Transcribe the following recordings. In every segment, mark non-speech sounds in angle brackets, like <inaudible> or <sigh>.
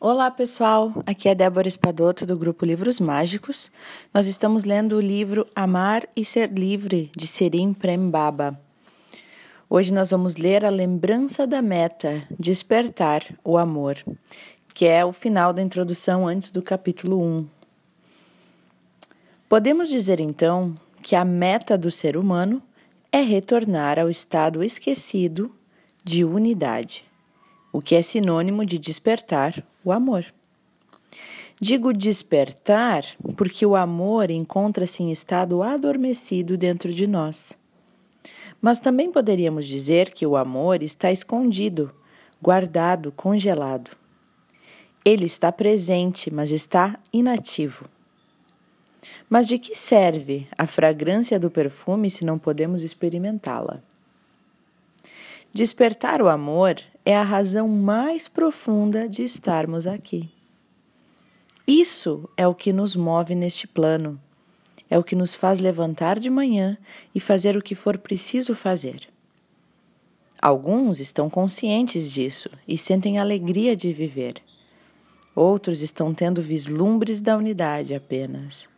Olá pessoal, aqui é Débora Espadoto do grupo Livros Mágicos. Nós estamos lendo o livro Amar e Ser Livre de Serim Prem Baba. Hoje nós vamos ler a lembrança da meta, despertar o amor, que é o final da introdução antes do capítulo 1. Podemos dizer então que a meta do ser humano é retornar ao estado esquecido de unidade o que é sinônimo de despertar o amor. Digo despertar porque o amor encontra-se em estado adormecido dentro de nós. Mas também poderíamos dizer que o amor está escondido, guardado, congelado. Ele está presente, mas está inativo. Mas de que serve a fragrância do perfume se não podemos experimentá-la? Despertar o amor é a razão mais profunda de estarmos aqui. Isso é o que nos move neste plano, é o que nos faz levantar de manhã e fazer o que for preciso fazer. Alguns estão conscientes disso e sentem alegria de viver. Outros estão tendo vislumbres da unidade apenas.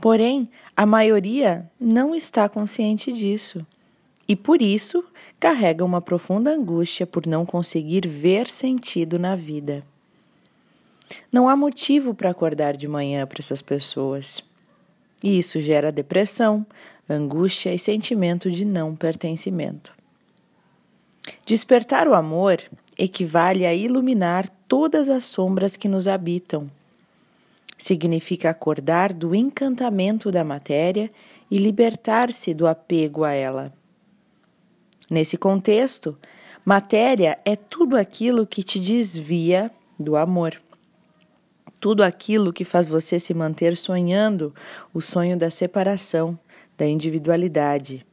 Porém, a maioria não está consciente disso e por isso carrega uma profunda angústia por não conseguir ver sentido na vida. Não há motivo para acordar de manhã para essas pessoas. E isso gera depressão, angústia e sentimento de não pertencimento. Despertar o amor equivale a iluminar todas as sombras que nos habitam. Significa acordar do encantamento da matéria e libertar-se do apego a ela. Nesse contexto, matéria é tudo aquilo que te desvia do amor. Tudo aquilo que faz você se manter sonhando o sonho da separação, da individualidade.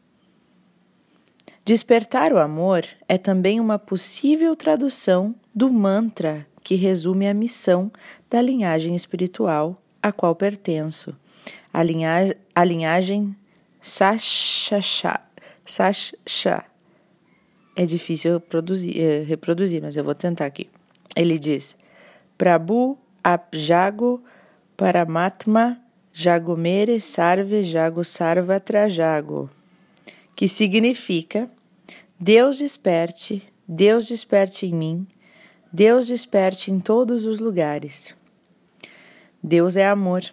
Despertar o amor é também uma possível tradução do mantra que resume a missão da linhagem espiritual a qual pertenço, a, linha, a linhagem Sashasha. Sashasha é difícil produzir, é, reproduzir, mas eu vou tentar aqui. Ele diz: Prabhu Apjago Paramatma Jagomere Sarve Jago Sarva Trajago, que significa Deus desperte, Deus desperte em mim, Deus desperte em todos os lugares. Deus é amor.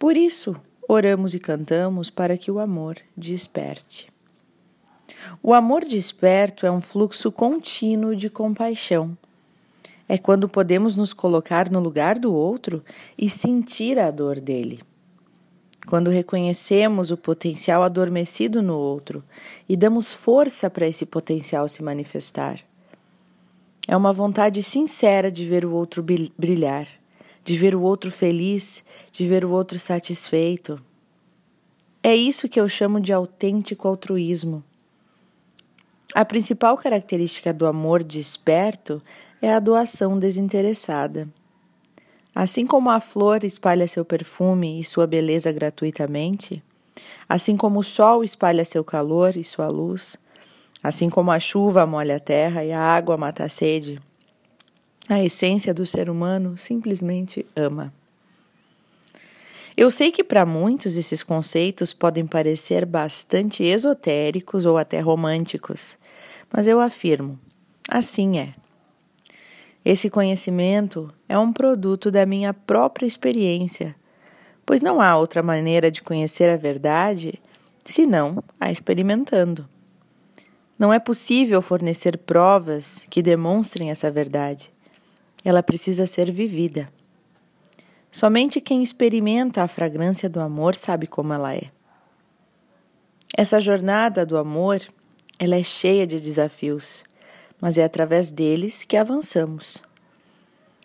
Por isso, oramos e cantamos para que o amor desperte. O amor desperto é um fluxo contínuo de compaixão. É quando podemos nos colocar no lugar do outro e sentir a dor dele. Quando reconhecemos o potencial adormecido no outro e damos força para esse potencial se manifestar. É uma vontade sincera de ver o outro brilhar, de ver o outro feliz, de ver o outro satisfeito. É isso que eu chamo de autêntico altruísmo a principal característica do amor desperto é a doação desinteressada. Assim como a flor espalha seu perfume e sua beleza gratuitamente, assim como o sol espalha seu calor e sua luz, assim como a chuva molha a terra e a água mata a sede, a essência do ser humano simplesmente ama. Eu sei que para muitos esses conceitos podem parecer bastante esotéricos ou até românticos, mas eu afirmo: assim é. Esse conhecimento é um produto da minha própria experiência, pois não há outra maneira de conhecer a verdade senão a experimentando. Não é possível fornecer provas que demonstrem essa verdade. Ela precisa ser vivida. Somente quem experimenta a fragrância do amor sabe como ela é. Essa jornada do amor ela é cheia de desafios, mas é através deles que avançamos.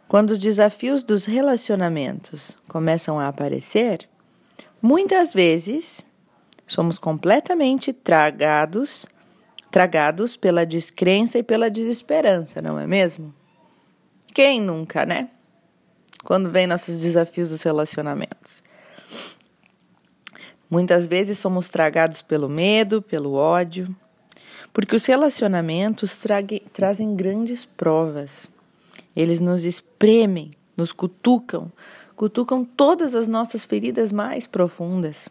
Quando os desafios dos relacionamentos começam a aparecer, muitas vezes somos completamente tragados, tragados pela descrença e pela desesperança, não é mesmo? Quem nunca, né? Quando vem nossos desafios dos relacionamentos. Muitas vezes somos tragados pelo medo, pelo ódio, porque os relacionamentos trague, trazem grandes provas Eles nos espremem, nos cutucam, cutucam todas as nossas feridas mais profundas.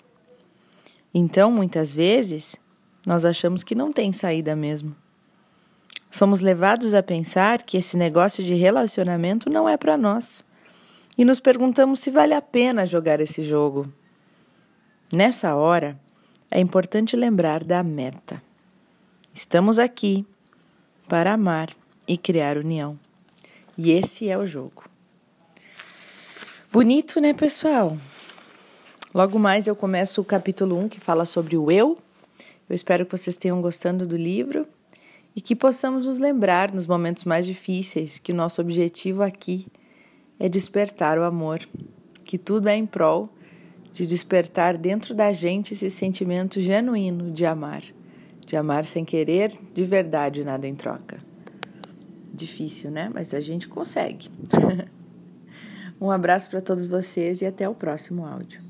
Então, muitas vezes, nós achamos que não tem saída mesmo. Somos levados a pensar que esse negócio de relacionamento não é para nós. E nos perguntamos se vale a pena jogar esse jogo. Nessa hora, é importante lembrar da meta. Estamos aqui para amar e criar união. E esse é o jogo. Bonito, né, pessoal? Logo mais eu começo o capítulo 1 que fala sobre o eu. Eu espero que vocês tenham gostado do livro e que possamos nos lembrar nos momentos mais difíceis que o nosso objetivo aqui é despertar o amor, que tudo é em prol de despertar dentro da gente esse sentimento genuíno de amar, de amar sem querer de verdade nada em troca. Difícil, né? Mas a gente consegue. <laughs> um abraço para todos vocês e até o próximo áudio.